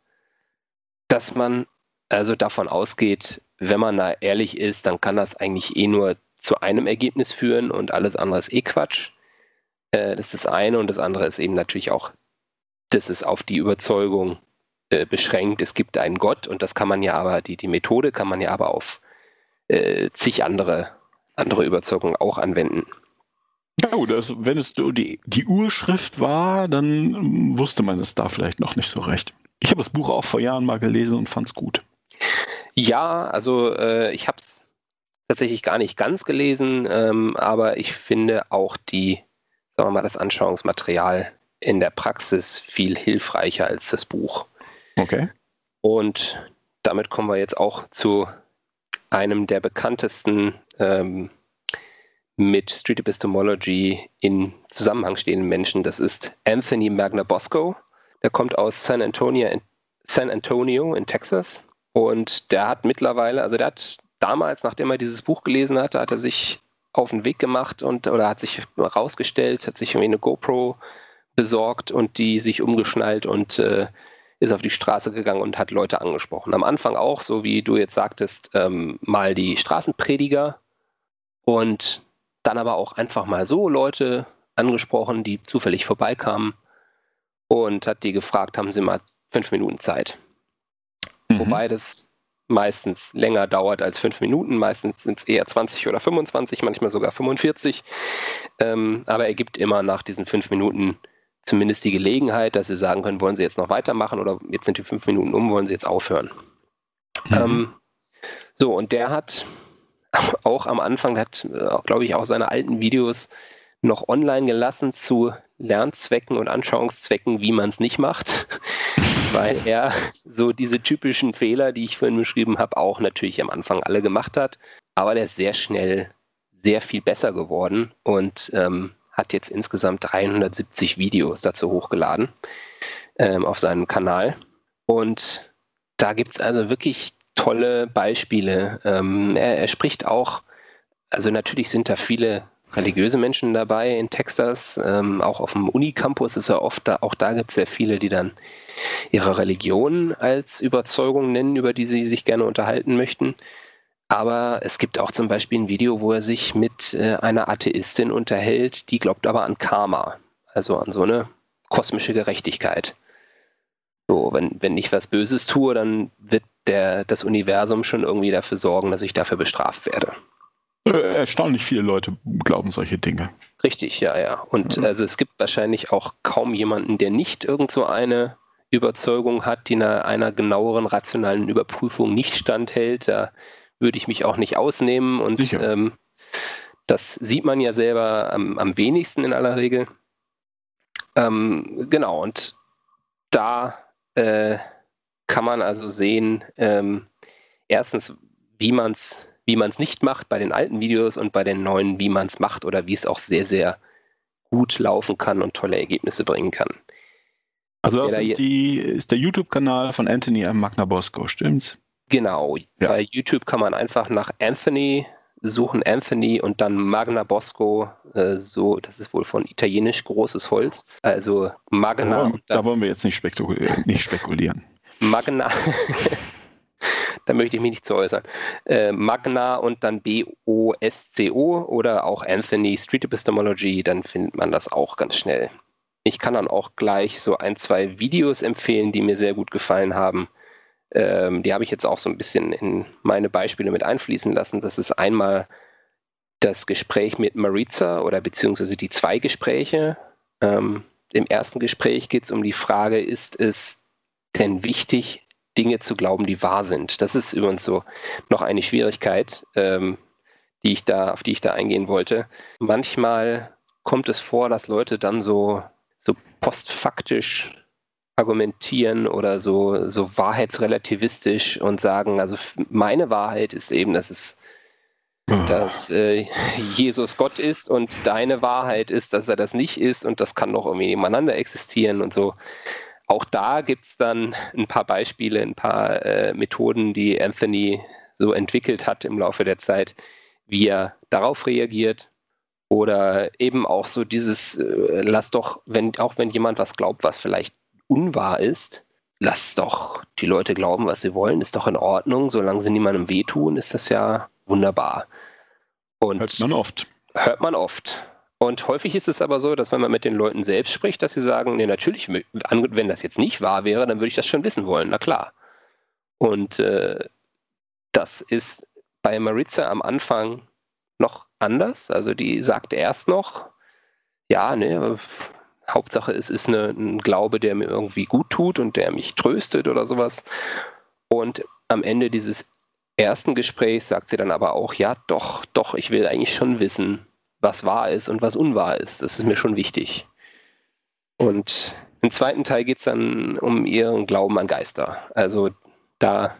dass man also davon ausgeht, wenn man da ehrlich ist, dann kann das eigentlich eh nur zu einem Ergebnis führen und alles andere ist eh Quatsch. Äh, das ist das eine und das andere ist eben natürlich auch, dass es auf die Überzeugung äh, beschränkt, es gibt einen Gott und das kann man ja aber, die, die Methode kann man ja aber auf äh, zig andere andere Überzeugungen auch anwenden. Ja gut, also wenn es die, die Urschrift war, dann wusste man es da vielleicht noch nicht so recht. Ich habe das Buch auch vor Jahren mal gelesen und fand es gut. Ja, also äh, ich habe es tatsächlich gar nicht ganz gelesen, ähm, aber ich finde auch die, sagen wir mal, das Anschauungsmaterial in der Praxis viel hilfreicher als das Buch. Okay. Und damit kommen wir jetzt auch zu einem der bekanntesten ähm, mit Street Epistemology in Zusammenhang stehenden Menschen. Das ist Anthony Magnabosco. Der kommt aus San Antonio, in, San Antonio in Texas. Und der hat mittlerweile, also der hat damals, nachdem er dieses Buch gelesen hatte, hat er sich auf den Weg gemacht und oder hat sich rausgestellt, hat sich irgendwie eine GoPro besorgt und die sich umgeschnallt und äh, ist auf die Straße gegangen und hat Leute angesprochen. Am Anfang auch, so wie du jetzt sagtest, ähm, mal die Straßenprediger und dann aber auch einfach mal so Leute angesprochen, die zufällig vorbeikamen und hat die gefragt, haben sie mal fünf Minuten Zeit. Mhm. Wobei das meistens länger dauert als fünf Minuten. Meistens sind es eher 20 oder 25, manchmal sogar 45. Ähm, aber er gibt immer nach diesen fünf Minuten zumindest die Gelegenheit, dass sie sagen können, wollen sie jetzt noch weitermachen oder jetzt sind die fünf Minuten um, wollen sie jetzt aufhören. Mhm. Ähm, so, und der hat auch am Anfang, hat, äh, glaube ich, auch seine alten Videos noch online gelassen zu Lernzwecken und Anschauungszwecken, wie man es nicht macht, weil er so diese typischen Fehler, die ich vorhin beschrieben habe, auch natürlich am Anfang alle gemacht hat. Aber der ist sehr schnell sehr viel besser geworden und ähm, hat jetzt insgesamt 370 Videos dazu hochgeladen ähm, auf seinem Kanal. Und da gibt es also wirklich tolle Beispiele. Ähm, er, er, spricht auch, also natürlich sind da viele religiöse Menschen dabei in Texas, ähm, auch auf dem Unicampus ist er oft da, auch da gibt es sehr viele, die dann ihre Religion als Überzeugung nennen, über die sie sich gerne unterhalten möchten. Aber es gibt auch zum Beispiel ein Video, wo er sich mit äh, einer Atheistin unterhält, die glaubt aber an Karma, also an so eine kosmische Gerechtigkeit. So, wenn, wenn ich was Böses tue, dann wird der, das Universum schon irgendwie dafür sorgen, dass ich dafür bestraft werde. Erstaunlich viele Leute glauben solche Dinge. Richtig, ja, ja. Und mhm. also es gibt wahrscheinlich auch kaum jemanden, der nicht irgend so eine Überzeugung hat, die einer, einer genaueren rationalen Überprüfung nicht standhält. Da würde ich mich auch nicht ausnehmen und ähm, das sieht man ja selber am, am wenigsten in aller Regel. Ähm, genau, und da äh, kann man also sehen, ähm, erstens, wie man es wie man's nicht macht bei den alten Videos und bei den neuen, wie man es macht oder wie es auch sehr, sehr gut laufen kann und tolle Ergebnisse bringen kann. Also das die, ist der YouTube-Kanal von Anthony M. Magnabosco, stimmt's? Genau. Ja. Bei YouTube kann man einfach nach Anthony suchen Anthony und dann Magna Bosco, äh, so, das ist wohl von italienisch großes Holz. Also Magna. Da wollen, da wollen wir jetzt nicht, spekulieren. Nicht spekulieren. Magna. da möchte ich mich nicht zu äußern. Äh, Magna und dann B-O-S-C-O oder auch Anthony Street Epistemology, dann findet man das auch ganz schnell. Ich kann dann auch gleich so ein, zwei Videos empfehlen, die mir sehr gut gefallen haben. Ähm, die habe ich jetzt auch so ein bisschen in meine Beispiele mit einfließen lassen. Das ist einmal das Gespräch mit Maritza oder beziehungsweise die zwei Gespräche. Ähm, Im ersten Gespräch geht es um die Frage, ist es denn wichtig, Dinge zu glauben, die wahr sind? Das ist übrigens so noch eine Schwierigkeit, ähm, die ich da, auf die ich da eingehen wollte. Manchmal kommt es vor, dass Leute dann so, so postfaktisch argumentieren oder so, so wahrheitsrelativistisch und sagen, also meine Wahrheit ist eben, dass es ah. dass äh, Jesus Gott ist und deine Wahrheit ist, dass er das nicht ist und das kann doch irgendwie nebeneinander existieren und so. Auch da gibt es dann ein paar Beispiele, ein paar äh, Methoden, die Anthony so entwickelt hat im Laufe der Zeit, wie er darauf reagiert. Oder eben auch so dieses, äh, lass doch, wenn, auch wenn jemand was glaubt, was vielleicht unwahr ist, lass doch die Leute glauben, was sie wollen, ist doch in Ordnung. Solange sie niemandem wehtun, ist das ja wunderbar. Und hört man oft. Hört man oft. Und häufig ist es aber so, dass wenn man mit den Leuten selbst spricht, dass sie sagen, nee, natürlich, wenn das jetzt nicht wahr wäre, dann würde ich das schon wissen wollen, na klar. Und äh, das ist bei Maritza am Anfang noch anders. Also die sagt erst noch, ja, ne, Hauptsache es ist eine, ein Glaube, der mir irgendwie gut tut und der mich tröstet oder sowas. Und am Ende dieses ersten Gesprächs sagt sie dann aber auch, ja, doch, doch, ich will eigentlich schon wissen, was wahr ist und was unwahr ist. Das ist mir schon wichtig. Und im zweiten Teil geht es dann um ihren Glauben an Geister. Also da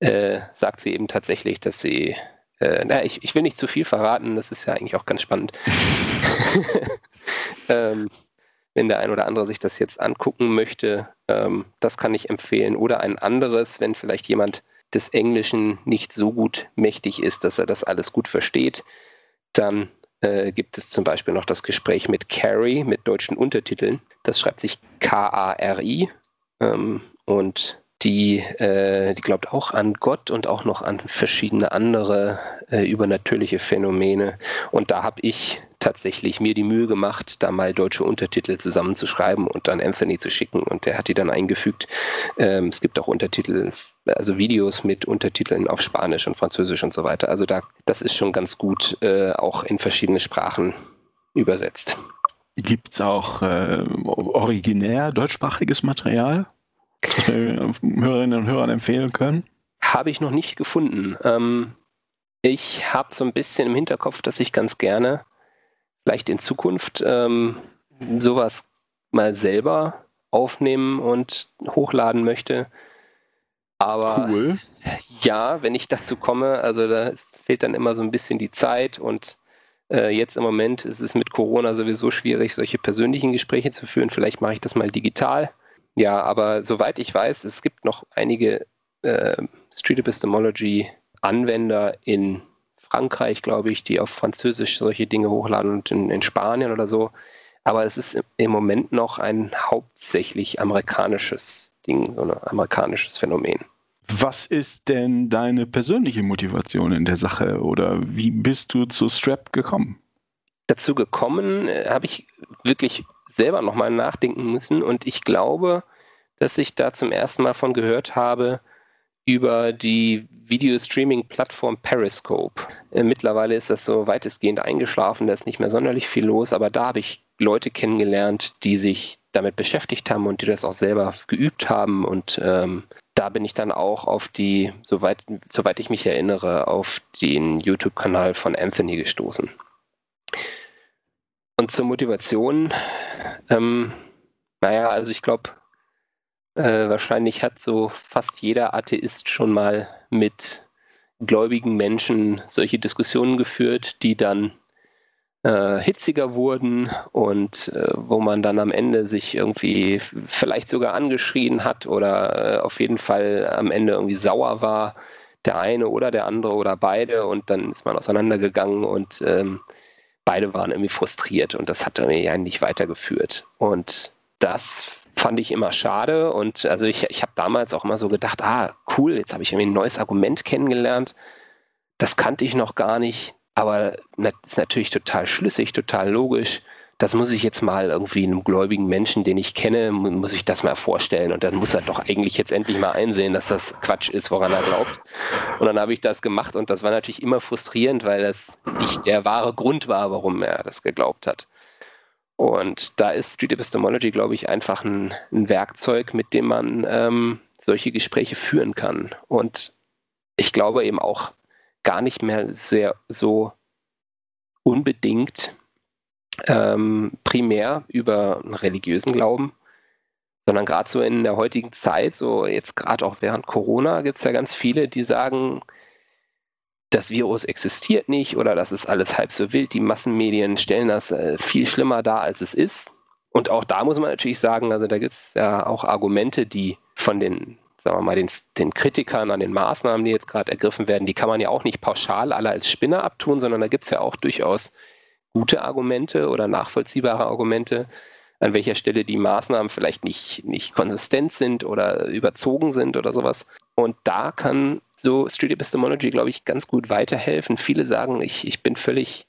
äh, sagt sie eben tatsächlich, dass sie, äh, na, ich, ich will nicht zu viel verraten, das ist ja eigentlich auch ganz spannend. ähm, wenn der ein oder andere sich das jetzt angucken möchte, ähm, das kann ich empfehlen. Oder ein anderes, wenn vielleicht jemand des Englischen nicht so gut mächtig ist, dass er das alles gut versteht, dann äh, gibt es zum Beispiel noch das Gespräch mit Carrie mit deutschen Untertiteln. Das schreibt sich K-A-R-I ähm, und die, äh, die glaubt auch an Gott und auch noch an verschiedene andere äh, übernatürliche Phänomene. Und da habe ich tatsächlich mir die Mühe gemacht, da mal deutsche Untertitel zusammenzuschreiben und dann Anthony zu schicken. Und der hat die dann eingefügt. Ähm, es gibt auch Untertitel, also Videos mit Untertiteln auf Spanisch und Französisch und so weiter. Also da, das ist schon ganz gut äh, auch in verschiedene Sprachen übersetzt. Gibt es auch äh, originär deutschsprachiges Material, das wir Hörerinnen und Hörern empfehlen können? Habe ich noch nicht gefunden. Ähm, ich habe so ein bisschen im Hinterkopf, dass ich ganz gerne vielleicht in Zukunft ähm, sowas mal selber aufnehmen und hochladen möchte. Aber cool. ja, wenn ich dazu komme, also da fehlt dann immer so ein bisschen die Zeit und äh, jetzt im Moment ist es mit Corona sowieso schwierig, solche persönlichen Gespräche zu führen. Vielleicht mache ich das mal digital. Ja, aber soweit ich weiß, es gibt noch einige äh, Street Epistemology Anwender in Frankreich, glaube ich, die auf Französisch solche Dinge hochladen und in, in Spanien oder so. Aber es ist im Moment noch ein hauptsächlich amerikanisches Ding, so ein amerikanisches Phänomen. Was ist denn deine persönliche Motivation in der Sache oder wie bist du zu Strap gekommen? Dazu gekommen äh, habe ich wirklich selber nochmal nachdenken müssen und ich glaube, dass ich da zum ersten Mal von gehört habe, über die Video-Streaming-Plattform Periscope. Äh, mittlerweile ist das so weitestgehend eingeschlafen, da ist nicht mehr sonderlich viel los, aber da habe ich Leute kennengelernt, die sich damit beschäftigt haben und die das auch selber geübt haben. Und ähm, da bin ich dann auch auf die, soweit, soweit ich mich erinnere, auf den YouTube-Kanal von Anthony gestoßen. Und zur Motivation, ähm, naja, also ich glaube, äh, wahrscheinlich hat so fast jeder Atheist schon mal mit gläubigen Menschen solche Diskussionen geführt, die dann äh, hitziger wurden und äh, wo man dann am Ende sich irgendwie vielleicht sogar angeschrien hat oder äh, auf jeden Fall am Ende irgendwie sauer war, der eine oder der andere oder beide und dann ist man auseinandergegangen und ähm, beide waren irgendwie frustriert und das hat irgendwie ja nicht weitergeführt. Und das fand ich immer schade und also ich, ich habe damals auch immer so gedacht, ah, cool, jetzt habe ich irgendwie ein neues Argument kennengelernt. Das kannte ich noch gar nicht, aber das ist natürlich total schlüssig, total logisch das muss ich jetzt mal irgendwie einem gläubigen Menschen, den ich kenne, muss ich das mal vorstellen. Und dann muss er doch eigentlich jetzt endlich mal einsehen, dass das Quatsch ist, woran er glaubt. Und dann habe ich das gemacht und das war natürlich immer frustrierend, weil das nicht der wahre Grund war, warum er das geglaubt hat. Und da ist Street Epistemology, glaube ich, einfach ein, ein Werkzeug, mit dem man ähm, solche Gespräche führen kann. Und ich glaube eben auch gar nicht mehr sehr so unbedingt ähm, primär über einen religiösen Glauben, sondern gerade so in der heutigen Zeit, so jetzt gerade auch während Corona, gibt es ja ganz viele, die sagen, das Virus existiert nicht oder das ist alles halb so wild. Die Massenmedien stellen das äh, viel schlimmer dar, als es ist. Und auch da muss man natürlich sagen, also da gibt es ja auch Argumente, die von den, sagen wir mal, den, den Kritikern an den Maßnahmen, die jetzt gerade ergriffen werden, die kann man ja auch nicht pauschal alle als Spinner abtun, sondern da gibt es ja auch durchaus gute Argumente oder nachvollziehbare Argumente, an welcher Stelle die Maßnahmen vielleicht nicht, nicht konsistent sind oder überzogen sind oder sowas. Und da kann so Street Epistemology, glaube ich, ganz gut weiterhelfen. Viele sagen, ich, ich bin völlig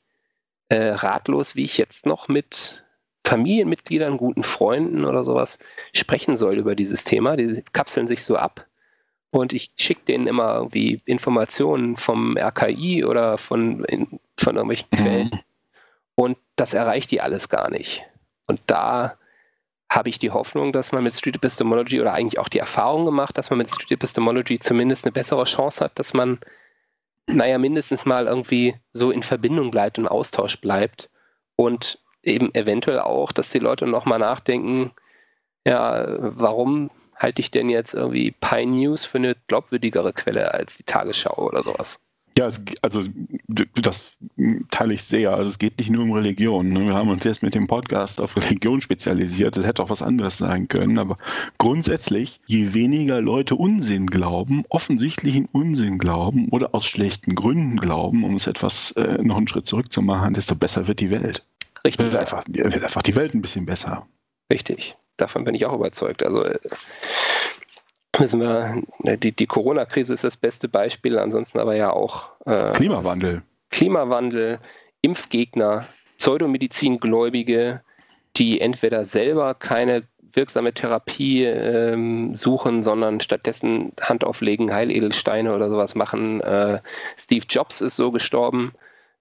äh, ratlos, wie ich jetzt noch mit Familienmitgliedern, guten Freunden oder sowas sprechen soll über dieses Thema. Die kapseln sich so ab. Und ich schicke denen immer irgendwie Informationen vom RKI oder von, in, von irgendwelchen mhm. Quellen. Und das erreicht die alles gar nicht. Und da habe ich die Hoffnung, dass man mit Street Epistemology oder eigentlich auch die Erfahrung gemacht, dass man mit Street Epistemology zumindest eine bessere Chance hat, dass man, naja, mindestens mal irgendwie so in Verbindung bleibt, im Austausch bleibt und eben eventuell auch, dass die Leute nochmal nachdenken, ja, warum halte ich denn jetzt irgendwie Pine News für eine glaubwürdigere Quelle als die Tagesschau oder sowas? Ja, es, also das teile ich sehr. Also es geht nicht nur um Religion. Ne? Wir haben uns jetzt mit dem Podcast auf Religion spezialisiert. Das hätte auch was anderes sein können. Aber grundsätzlich, je weniger Leute Unsinn glauben, offensichtlichen Unsinn glauben oder aus schlechten Gründen glauben, um es etwas äh, noch einen Schritt zurück zu machen, desto besser wird die Welt. Richtig. Wird einfach, wird einfach die Welt ein bisschen besser. Richtig. Davon bin ich auch überzeugt. Also äh, müssen wir, ne, die, die Corona-Krise ist das beste Beispiel, ansonsten aber ja auch äh, Klimawandel. Klimawandel, Impfgegner, Pseudomedizingläubige, die entweder selber keine wirksame Therapie ähm, suchen, sondern stattdessen Hand auflegen, Heiledelsteine oder sowas machen. Äh, Steve Jobs ist so gestorben.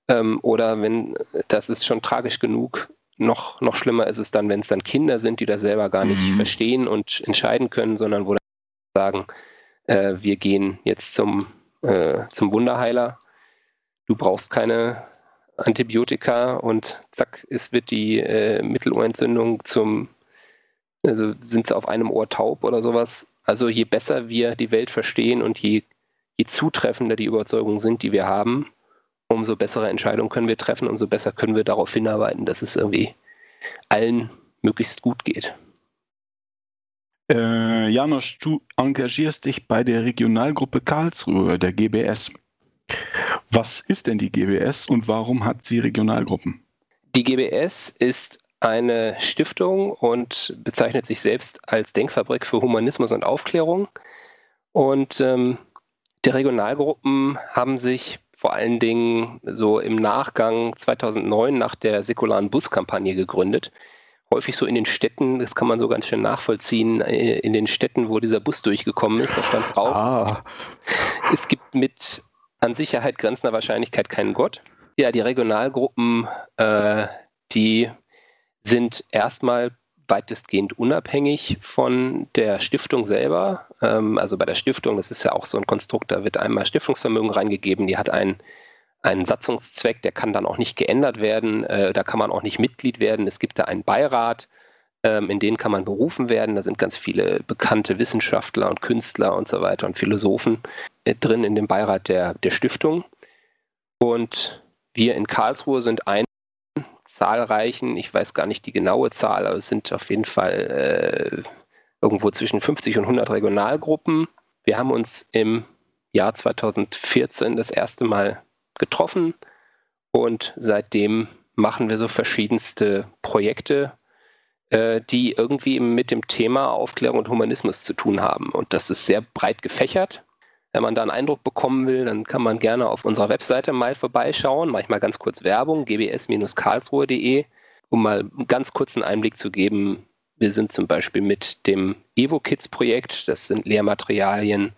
Ähm, oder wenn, das ist schon tragisch genug, noch, noch schlimmer ist es dann, wenn es dann Kinder sind, die das selber gar nicht mhm. verstehen und entscheiden können, sondern wo sagen, äh, wir gehen jetzt zum, äh, zum Wunderheiler, du brauchst keine Antibiotika und zack, es wird die äh, Mittelohrentzündung zum, also sind sie auf einem Ohr taub oder sowas. Also je besser wir die Welt verstehen und je, je zutreffender die Überzeugungen sind, die wir haben, umso bessere Entscheidungen können wir treffen, umso besser können wir darauf hinarbeiten, dass es irgendwie allen möglichst gut geht. Äh, Janosch, du engagierst dich bei der Regionalgruppe Karlsruhe, der GBS. Was ist denn die GBS und warum hat sie Regionalgruppen? Die GBS ist eine Stiftung und bezeichnet sich selbst als Denkfabrik für Humanismus und Aufklärung. Und ähm, die Regionalgruppen haben sich vor allen Dingen so im Nachgang 2009 nach der säkularen Buskampagne gegründet häufig so in den Städten, das kann man so ganz schön nachvollziehen, äh, in den Städten, wo dieser Bus durchgekommen ist, da stand drauf, ah. es gibt mit an Sicherheit grenzender Wahrscheinlichkeit keinen Gott. Ja, die Regionalgruppen, äh, die sind erstmal weitestgehend unabhängig von der Stiftung selber. Ähm, also bei der Stiftung, das ist ja auch so ein Konstrukt, da wird einmal Stiftungsvermögen reingegeben, die hat einen einen Satzungszweck, der kann dann auch nicht geändert werden, äh, da kann man auch nicht Mitglied werden. Es gibt da einen Beirat, ähm, in den kann man berufen werden. Da sind ganz viele bekannte Wissenschaftler und Künstler und so weiter und Philosophen äh, drin in dem Beirat der, der Stiftung. Und wir in Karlsruhe sind ein zahlreichen, ich weiß gar nicht die genaue Zahl, aber es sind auf jeden Fall äh, irgendwo zwischen 50 und 100 Regionalgruppen. Wir haben uns im Jahr 2014 das erste Mal getroffen und seitdem machen wir so verschiedenste Projekte, äh, die irgendwie mit dem Thema Aufklärung und Humanismus zu tun haben. Und das ist sehr breit gefächert. Wenn man da einen Eindruck bekommen will, dann kann man gerne auf unserer Webseite mal vorbeischauen, manchmal ganz kurz Werbung, gbs-karlsruhe.de, um mal einen ganz kurzen Einblick zu geben. Wir sind zum Beispiel mit dem Evo-Kids-Projekt, das sind Lehrmaterialien,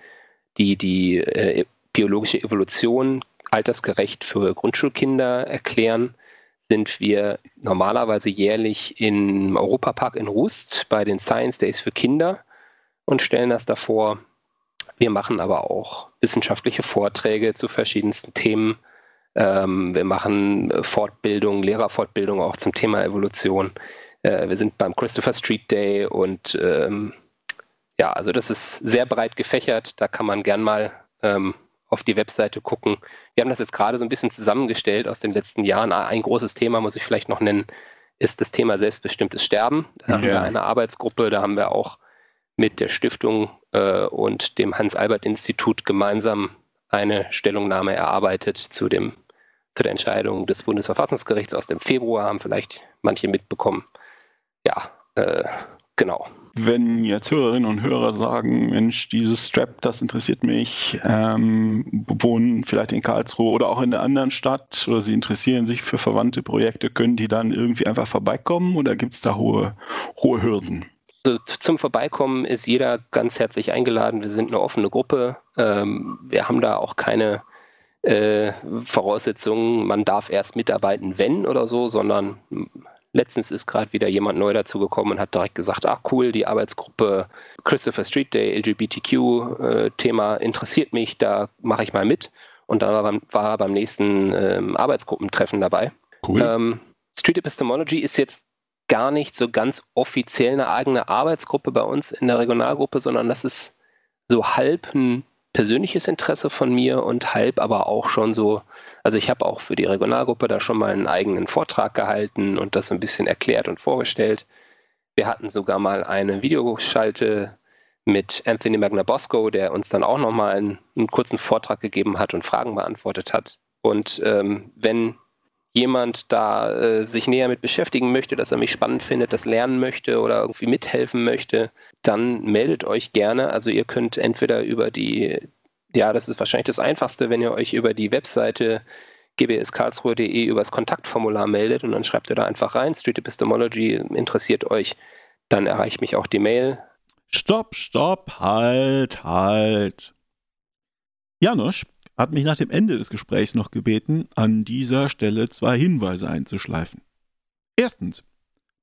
die die äh, biologische Evolution altersgerecht für Grundschulkinder erklären, sind wir normalerweise jährlich im Europapark in Rust bei den Science Days für Kinder und stellen das davor. Wir machen aber auch wissenschaftliche Vorträge zu verschiedensten Themen. Ähm, wir machen Fortbildung, Lehrerfortbildung auch zum Thema Evolution. Äh, wir sind beim Christopher Street Day und ähm, ja, also das ist sehr breit gefächert. Da kann man gern mal ähm, auf die Webseite gucken. Wir haben das jetzt gerade so ein bisschen zusammengestellt aus den letzten Jahren. Ein großes Thema muss ich vielleicht noch nennen, ist das Thema selbstbestimmtes Sterben. Da ja. haben wir eine Arbeitsgruppe, da haben wir auch mit der Stiftung äh, und dem Hans-Albert-Institut gemeinsam eine Stellungnahme erarbeitet zu, dem, zu der Entscheidung des Bundesverfassungsgerichts aus dem Februar, haben vielleicht manche mitbekommen. Ja, äh, genau. Wenn jetzt Hörerinnen und Hörer sagen, Mensch, dieses Strap, das interessiert mich, ähm, wohnen vielleicht in Karlsruhe oder auch in einer anderen Stadt oder sie interessieren sich für verwandte Projekte, können die dann irgendwie einfach vorbeikommen oder gibt es da hohe, hohe Hürden? Also zum Vorbeikommen ist jeder ganz herzlich eingeladen. Wir sind eine offene Gruppe. Ähm, wir haben da auch keine äh, Voraussetzungen, man darf erst mitarbeiten, wenn oder so, sondern letztens ist gerade wieder jemand neu dazugekommen und hat direkt gesagt, ach cool, die Arbeitsgruppe Christopher Street Day, LGBTQ-Thema äh, interessiert mich, da mache ich mal mit. Und dann war, beim, war er beim nächsten ähm, Arbeitsgruppentreffen dabei. Cool. Ähm, Street Epistemology ist jetzt gar nicht so ganz offiziell eine eigene Arbeitsgruppe bei uns in der Regionalgruppe, sondern das ist so halb ein persönliches Interesse von mir und halb aber auch schon so, also ich habe auch für die Regionalgruppe da schon mal einen eigenen Vortrag gehalten und das ein bisschen erklärt und vorgestellt. Wir hatten sogar mal eine Videoschalte mit Anthony Magnabosco, der uns dann auch nochmal einen, einen kurzen Vortrag gegeben hat und Fragen beantwortet hat. Und ähm, wenn jemand da äh, sich näher mit beschäftigen möchte, dass er mich spannend findet, das lernen möchte oder irgendwie mithelfen möchte, dann meldet euch gerne. Also ihr könnt entweder über die, ja, das ist wahrscheinlich das Einfachste, wenn ihr euch über die Webseite gbskarlsruhe.de über das Kontaktformular meldet und dann schreibt ihr da einfach rein, Street Epistemology interessiert euch, dann erreicht mich auch die Mail. Stopp, stopp, halt, halt. Janusz, hat mich nach dem Ende des Gesprächs noch gebeten, an dieser Stelle zwei Hinweise einzuschleifen. Erstens,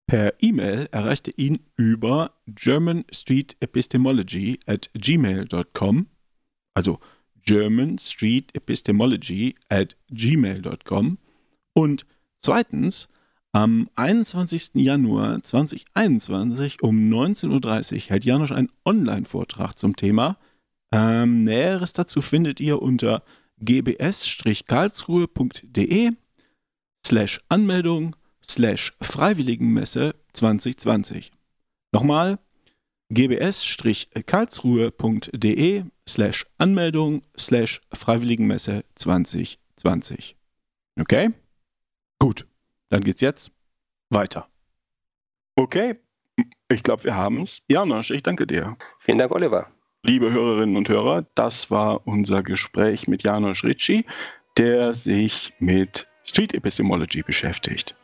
per E-Mail erreichte ihn über germanstreetepistemology at gmail.com, also germanstreetepistemology at gmail.com und zweitens, am 21. Januar 2021 um 19.30 Uhr hält Janusz einen Online-Vortrag zum Thema ähm, Näheres dazu findet ihr unter gbs-karlsruhe.de slash Anmeldung slash Freiwilligenmesse 2020. Nochmal gbs-karlsruhe.de slash Anmeldung slash Freiwilligenmesse 2020. Okay? Gut, dann geht's jetzt weiter. Okay, ich glaube, wir haben es. Janosch, ich danke dir. Vielen Dank, Oliver. Liebe Hörerinnen und Hörer, das war unser Gespräch mit Janusz Ricci, der sich mit Street Epistemology beschäftigt.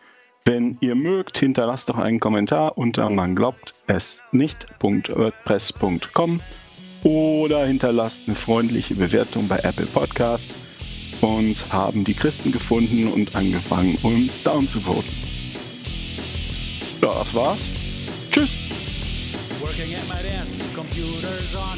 Wenn ihr mögt, hinterlasst doch einen Kommentar unter man glaubt es nicht.wordpress.com oder hinterlasst eine freundliche Bewertung bei Apple Podcast. Uns haben die Christen gefunden und angefangen, uns down zu voten. Das war's. Tschüss. Working at my desk, computers on,